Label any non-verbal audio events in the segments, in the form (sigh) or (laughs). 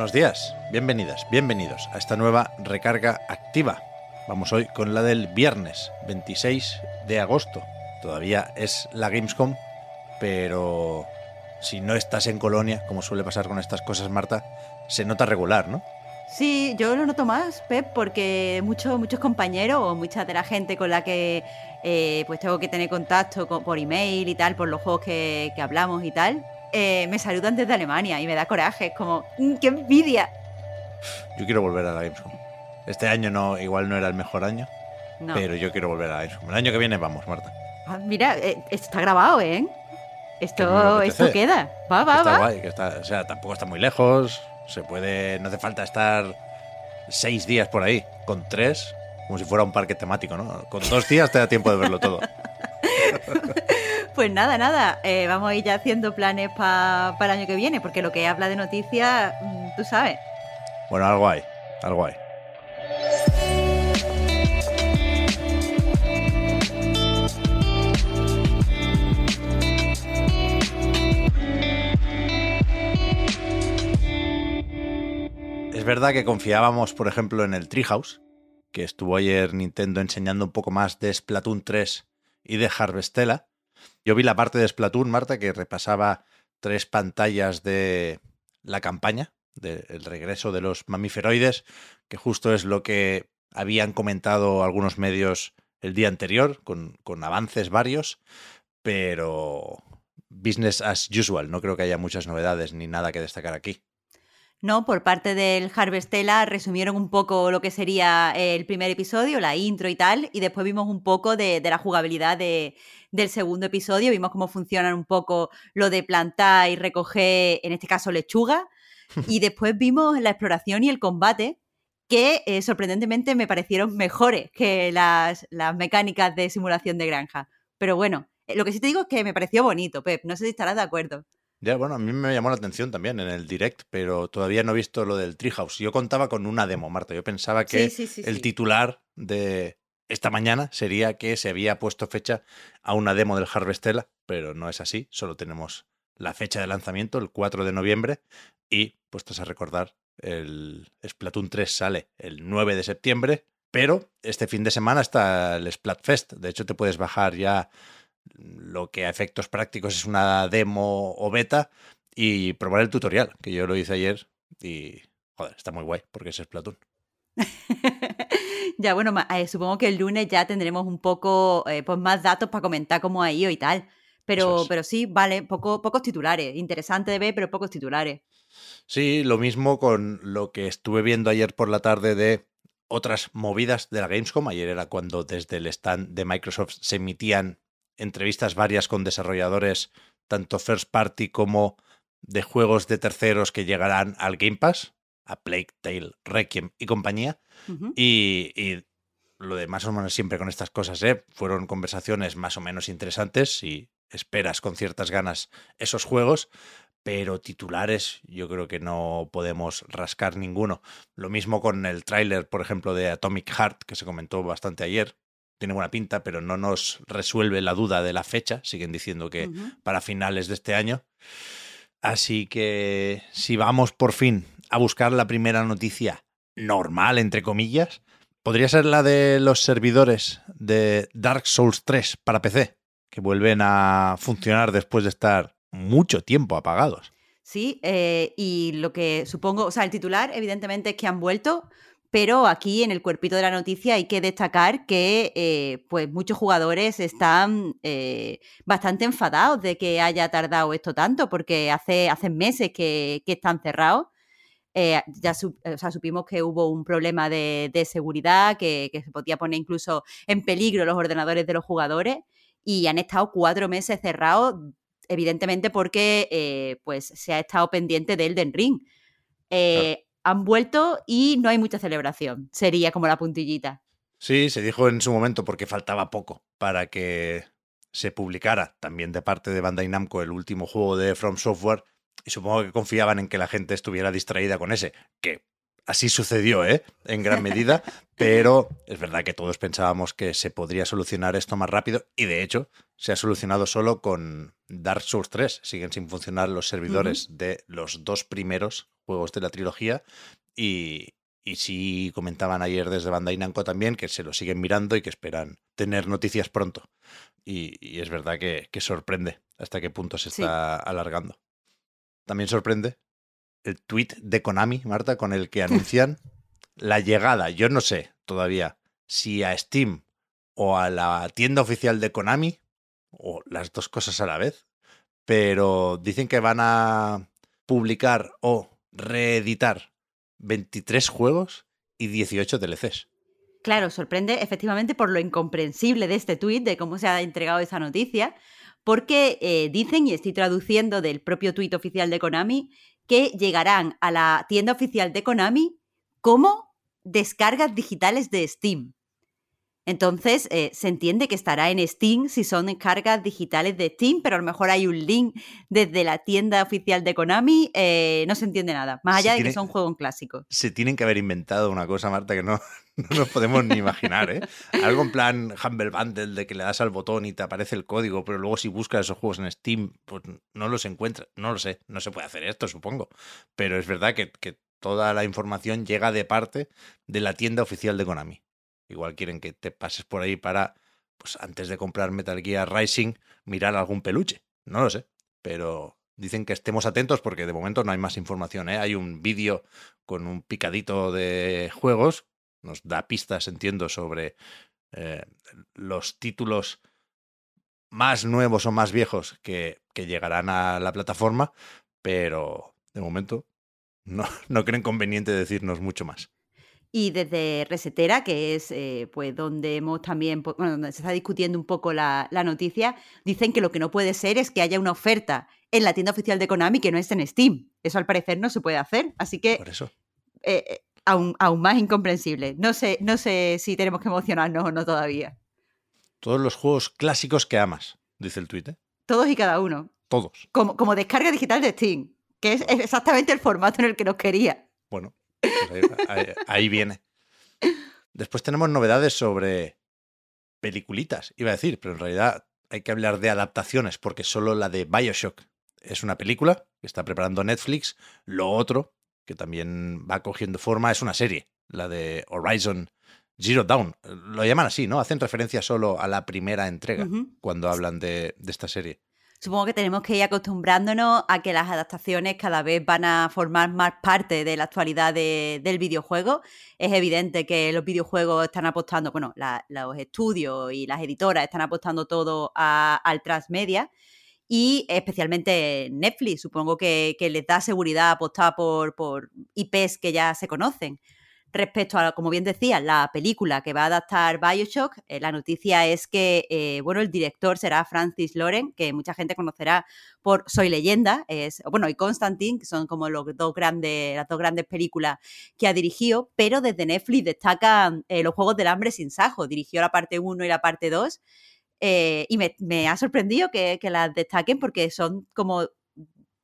Buenos días, bienvenidas, bienvenidos a esta nueva recarga activa. Vamos hoy con la del viernes 26 de agosto. Todavía es la Gamescom, pero si no estás en Colonia, como suele pasar con estas cosas, Marta, se nota regular, ¿no? Sí, yo lo noto más, Pep, porque muchos muchos compañeros o mucha de la gente con la que eh, pues tengo que tener contacto por email y tal, por los juegos que, que hablamos y tal, eh, me saludan desde Alemania y me da coraje, es como, mm, ¡qué envidia! Yo quiero volver a la Gamescom. Este año no, igual no era el mejor año, No. pero yo quiero volver a la Gamescom. El año que viene vamos, Marta. Ah, mira, eh, esto está grabado, ¿eh? Que Esto, esto queda. Va, va, está va. guay, que está, o sea, tampoco está muy lejos. Se puede, no hace falta estar seis días por ahí. Con tres, como si fuera un parque temático, ¿no? Con dos días te da tiempo de verlo todo. (laughs) Pues nada, nada, eh, vamos a ir ya haciendo planes pa- para el año que viene, porque lo que habla de noticias, mm, tú sabes. Bueno, algo hay, algo hay. Es verdad que confiábamos, por ejemplo, en el Treehouse, que estuvo ayer Nintendo enseñando un poco más de Splatoon 3 y de Harvestella. Yo vi la parte de Splatoon, Marta, que repasaba tres pantallas de la campaña, del regreso de los mamíferoides, que justo es lo que habían comentado algunos medios el día anterior, con, con avances varios, pero business as usual, no creo que haya muchas novedades ni nada que destacar aquí. No, por parte del Harvestella resumieron un poco lo que sería el primer episodio, la intro y tal, y después vimos un poco de, de la jugabilidad de- del segundo episodio, vimos cómo funcionan un poco lo de plantar y recoger, en este caso, lechuga, (laughs) y después vimos la exploración y el combate, que eh, sorprendentemente me parecieron mejores que las, las mecánicas de simulación de granja. Pero bueno, eh, lo que sí te digo es que me pareció bonito, Pep, no sé si estarás de acuerdo. Ya, bueno, a mí me llamó la atención también en el direct, pero todavía no he visto lo del Treehouse. Yo contaba con una demo, Marta. Yo pensaba que Sí, sí, sí, el titular de esta mañana sería que se había puesto fecha a una demo del Harvestella, pero no es así. Solo tenemos la fecha de lanzamiento, el 4 de noviembre, y puestos a recordar, el Splatoon 3 sale el 9 de septiembre, pero este fin de semana está el Splatfest. De hecho, te puedes bajar ya lo que a efectos prácticos es una demo o beta y probar el tutorial, que yo lo hice ayer y, joder, está muy guay porque es Splatoon. (laughs) ya, bueno, eh, supongo que el lunes ya tendremos un poco eh, pues más datos para comentar cómo ha ido y tal. Pero, es. pero sí, vale, poco, pocos titulares. Interesante de ver, pero pocos titulares. Sí, lo mismo con lo que estuve viendo ayer por la tarde de otras movidas de la Gamescom. Ayer era cuando desde el stand de Microsoft se emitían entrevistas varias con desarrolladores, tanto first party como de juegos de terceros que llegarán al Game Pass, a Plague Tale, Requiem y compañía. Y lo de más o menos siempre con estas cosas, ¿eh? fueron conversaciones más o menos interesantes y esperas con ciertas ganas esos juegos, pero titulares yo creo que no podemos rascar ninguno. Lo mismo con el tráiler, por ejemplo, de Atomic Heart, que se comentó bastante ayer. Tiene buena pinta, pero no nos resuelve la duda de la fecha. Siguen diciendo que para finales de este año. Así que si vamos por fin a buscar la primera noticia normal, entre comillas, podría ser la de los servidores de Dark Souls 3 para PC, que vuelven a funcionar después de estar mucho tiempo apagados. Sí, eh, y lo que supongo, o sea, el titular evidentemente es que han vuelto, pero aquí en el cuerpito de la noticia hay que destacar que eh, pues muchos jugadores están eh, bastante enfadados de que haya tardado esto tanto, porque hace, hace meses que, que están cerrados. Eh, ya su- o sea, supimos que hubo un problema de, de seguridad, que, que se podía poner incluso en peligro los ordenadores de los jugadores, y han estado cuatro meses cerrados evidentemente porque pues se ha estado pendiente de Elden Ring. Eh, han vuelto y no hay mucha celebración. Sería como la puntillita. Sí, se dijo en su momento porque faltaba poco para que se publicara también de parte de Bandai Namco el último juego de From Software y supongo que confiaban en que la gente estuviera distraída con ese, que así sucedió, ¿eh? En gran medida, (laughs) pero es verdad que todos pensábamos que se podría solucionar esto más rápido y de hecho se ha solucionado solo con Dark Souls 3. Siguen sin funcionar los servidores de los dos primeros juegos de la trilogía y, y sí comentaban ayer desde Bandai Namco también que se lo siguen mirando y que esperan tener noticias pronto. Y, es verdad que, sorprende hasta qué punto se está alargando. También sorprende el tweet de Konami, Marta, con el que (laughs) anuncian la llegada, yo no sé todavía si a Steam o a la tienda oficial de Konami, o las dos cosas a la vez, pero dicen que van a publicar o reeditar 23 juegos y 18 DLCs. Claro, sorprende efectivamente por lo incomprensible de este tuit, de cómo se ha entregado esa noticia, porque eh, dicen, y estoy traduciendo del propio tuit oficial de Konami, que llegarán a la tienda oficial de Konami como descargas digitales de Steam. Entonces, eh, se entiende que estará en Steam si son descargas digitales de Steam, pero a lo mejor hay un link desde la tienda oficial de Konami, eh, no se entiende nada, más allá de que son juegos clásicos. Se tienen que haber inventado una cosa, Marta, que no, (laughs) no nos podemos ni imaginar, ¿eh? Algo en plan Humble Bundle, de que le das al botón y te aparece el código, pero luego si buscas esos juegos en Steam, pues no los encuentras. No lo sé, no se puede hacer esto, supongo. Pero es verdad que, que toda la información llega de parte de la tienda oficial de Konami. Igual quieren que te pases por ahí para, pues antes de comprar Metal Gear Rising, mirar algún peluche. No lo sé, pero dicen que estemos atentos porque de momento no hay más información. ¿eh? Hay un vídeo con un picadito de juegos, nos da pistas, entiendo, sobre eh, los títulos más nuevos o más viejos que, llegarán a la plataforma, pero de momento no, (laughs) no creen conveniente decirnos mucho más. Y desde Resetera, que es pues pues donde hemos también, bueno, donde se está discutiendo un poco la, la, noticia, dicen que lo que no puede ser es que haya una oferta en la tienda oficial de Konami que no esté en Steam. Eso al parecer no se puede hacer. Así que Por eso. Eh, aún, aún, más incomprensible. No sé, no sé si tenemos que emocionarnos o no todavía. Todos los juegos clásicos que amas, dice el tuit. ¿eh? Todos y cada uno. Todos. Como, como descarga digital de Steam, que es exactamente el formato en el que nos quería. Bueno, ahí, viene. Después tenemos novedades sobre peliculitas, iba a decir, pero en realidad hay que hablar de adaptaciones, porque solo la de Bioshock es una película que está preparando Netflix. Lo otro, que también va cogiendo forma, es una serie, la de Horizon Zero Dawn. Lo llaman así, ¿no? Hacen referencia solo a la primera entrega cuando hablan de esta serie supongo que tenemos que ir acostumbrándonos a que las adaptaciones cada vez van a formar más parte de la actualidad del videojuego. Es evidente que los videojuegos están apostando, bueno, los estudios y las editoras están apostando todo al transmedia y especialmente Netflix. Supongo que, les da seguridad apostar por, por IPs que ya se conocen. Respecto a, como bien decía, la película que va a adaptar Bioshock, eh, la noticia es que, eh, bueno, el director será Francis Loren, que mucha gente conocerá por Soy Leyenda, es, bueno, y Constantine, que son como los dos grandes, las dos grandes películas que ha dirigido, pero desde Netflix destacan eh, los Juegos del Hambre sin Sajo, dirigió la parte 1 y la parte 2, y me, ha sorprendido que, que las destaquen porque son como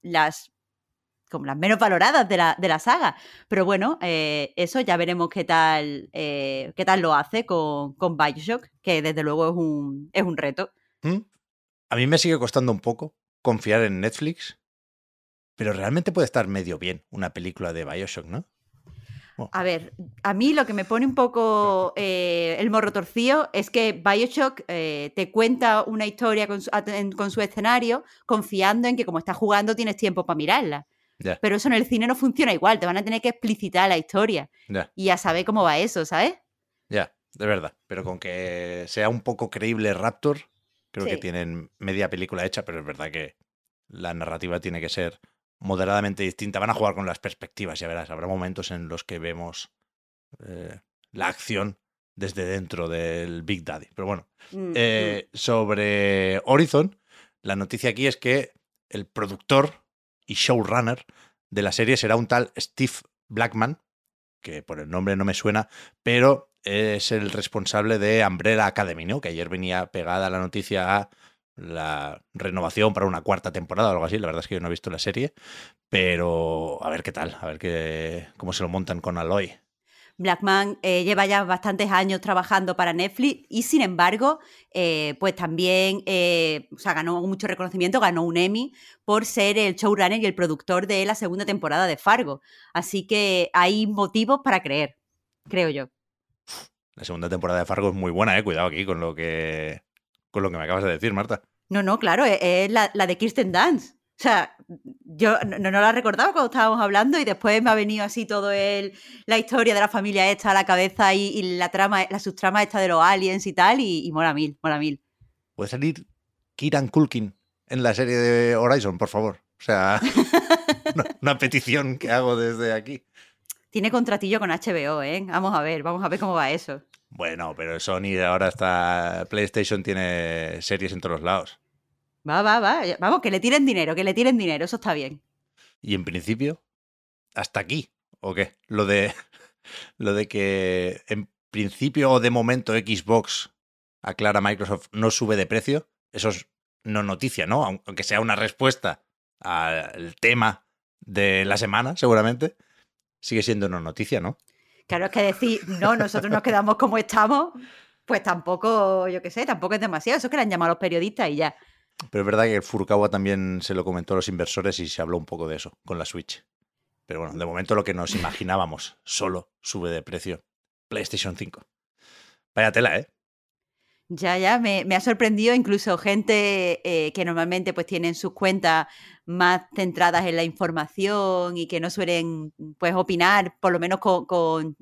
las como las menos valoradas de la, de la saga. Pero bueno, eh, eso ya veremos qué tal, eh, qué tal lo hace con, con Bioshock, que desde luego es un, es un reto. ¿Mm? A mí me sigue costando un poco confiar en Netflix, pero realmente puede estar medio bien una película de Bioshock, ¿no? A ver, a mí lo que me pone un poco (laughs) eh, el morro torcido es que Bioshock te cuenta una historia con su, con su, escenario confiando en que como estás jugando tienes tiempo para mirarla. Pero eso en el cine no funciona igual, te van a tener que explicitar la historia. Y ya sabes cómo va eso, ¿sabes? Ya, de verdad. Pero con que sea un poco creíble Raptor, creo que tienen media película hecha, pero es verdad que la narrativa tiene que ser moderadamente distinta. Van a jugar con las perspectivas, ya verás. Habrá momentos en los que vemos eh, la acción desde dentro del Big Daddy. Pero bueno, mm, mm. Eh, sobre Horizon, La noticia aquí es que el productor y showrunner de la serie será un tal Steve Blackman, que por el nombre no me suena, pero es el responsable de Umbrella Academy, ¿no? Que ayer venía pegada la noticia a la renovación para una cuarta temporada o algo así. La verdad es que yo no he visto la serie, pero a ver qué tal, a ver qué, cómo se lo montan con Aloy. Blackman eh, lleva ya bastantes años trabajando para Netflix y sin embargo, eh, pues también eh, o sea, ganó mucho reconocimiento, ganó un Emmy por ser el showrunner y el productor de la segunda temporada de Fargo. Así que hay motivos para creer, creo yo. La segunda temporada de Fargo es muy buena, eh. Cuidado aquí con lo que con lo que me acabas de decir, Marta. No, no, claro, es, la, de Kirsten Dance. O sea, yo no, no, la recordaba cuando estábamos hablando y después me ha venido así todo el, la historia de la familia esta a la cabeza y, la trama, la subtrama esta de los aliens y tal, y, mola mil, mola mil. ¿Puede salir Kiran Kulkin en la serie de Horizon, por favor? O sea, (laughs) una petición que hago desde aquí. Tiene contratillo con HBO, ¿eh? Vamos a ver, vamos a ver cómo va eso. Bueno, pero Sony ahora está. PlayStation tiene series en todos lados. Va, va, va. Vamos, que le tiren dinero, que le tiren dinero, eso está bien. Y en principio, hasta aquí, ¿o qué? Lo de. (laughs) Lo de que en principio o de momento Xbox aclara Microsoft no sube de precio. Eso es no noticia, ¿no? Aunque sea una respuesta al tema de la semana, seguramente. Sigue siendo no noticia, ¿no? Claro, es que decir, no, nosotros nos quedamos como estamos, pues tampoco, yo qué sé, tampoco es demasiado. Eso es que le han llamado a los periodistas y ya. Pero es verdad que Furukawa también se lo comentó a los inversores y se habló un poco de eso con la Switch. Pero bueno, de momento lo que nos imaginábamos solo sube de precio. PlayStation 5. Vaya tela, ¿eh? Ya, ya, me, ha sorprendido incluso gente eh, que normalmente pues tienen sus cuentas más centradas en la información y que no suelen pues opinar, por lo menos con, con,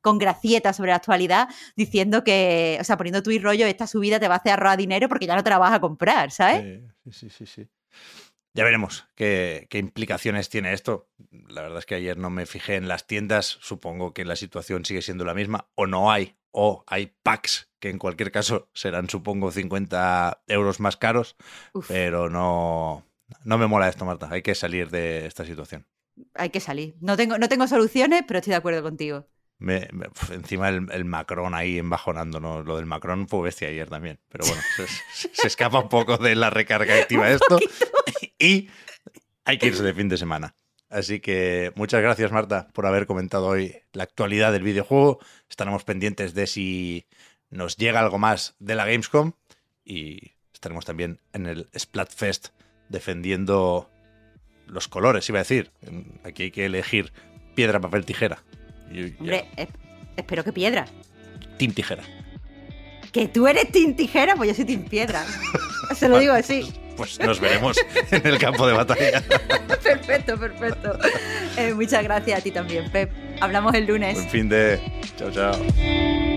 con gracietas sobre la actualidad, diciendo que, o sea, poniendo tu y rollo, esta subida te va a hacer ahorrar dinero porque ya no te la vas a comprar, ¿sabes? Sí, sí, sí, sí. Ya veremos qué, qué, implicaciones tiene esto. La verdad es que ayer no me fijé en las tiendas. Supongo que la situación sigue siendo la misma. O no hay, o hay packs que en cualquier caso serán, supongo, 50 euros más caros. Pero no, no me mola esto, Marta. Hay que salir de esta situación. Hay que salir. No tengo, no tengo soluciones, pero estoy de acuerdo contigo. Me, encima el, Macron ahí embajonándonos. Lo del Macron fue bestia ayer también. Pero bueno, se, escapa un poco de la recarga activa esto. (laughs) Y hay que irse de fin de semana. Así que muchas gracias, Marta, por haber comentado hoy la actualidad del videojuego. Estaremos pendientes de si nos llega algo más de la Gamescom. Y estaremos también en el Splatfest defendiendo los colores, iba a decir. Aquí hay que elegir piedra, papel, tijera. Hombre, espero que piedra. Team Tijera. ¿Que tú eres Team Tijera? Pues yo soy Team Piedra. (laughs) Se lo digo así. Pues nos veremos en el campo de batalla. (laughs) perfecto, perfecto. Eh, muchas gracias a ti también, Pep. Hablamos el lunes. Buen fin de. Chao, chao.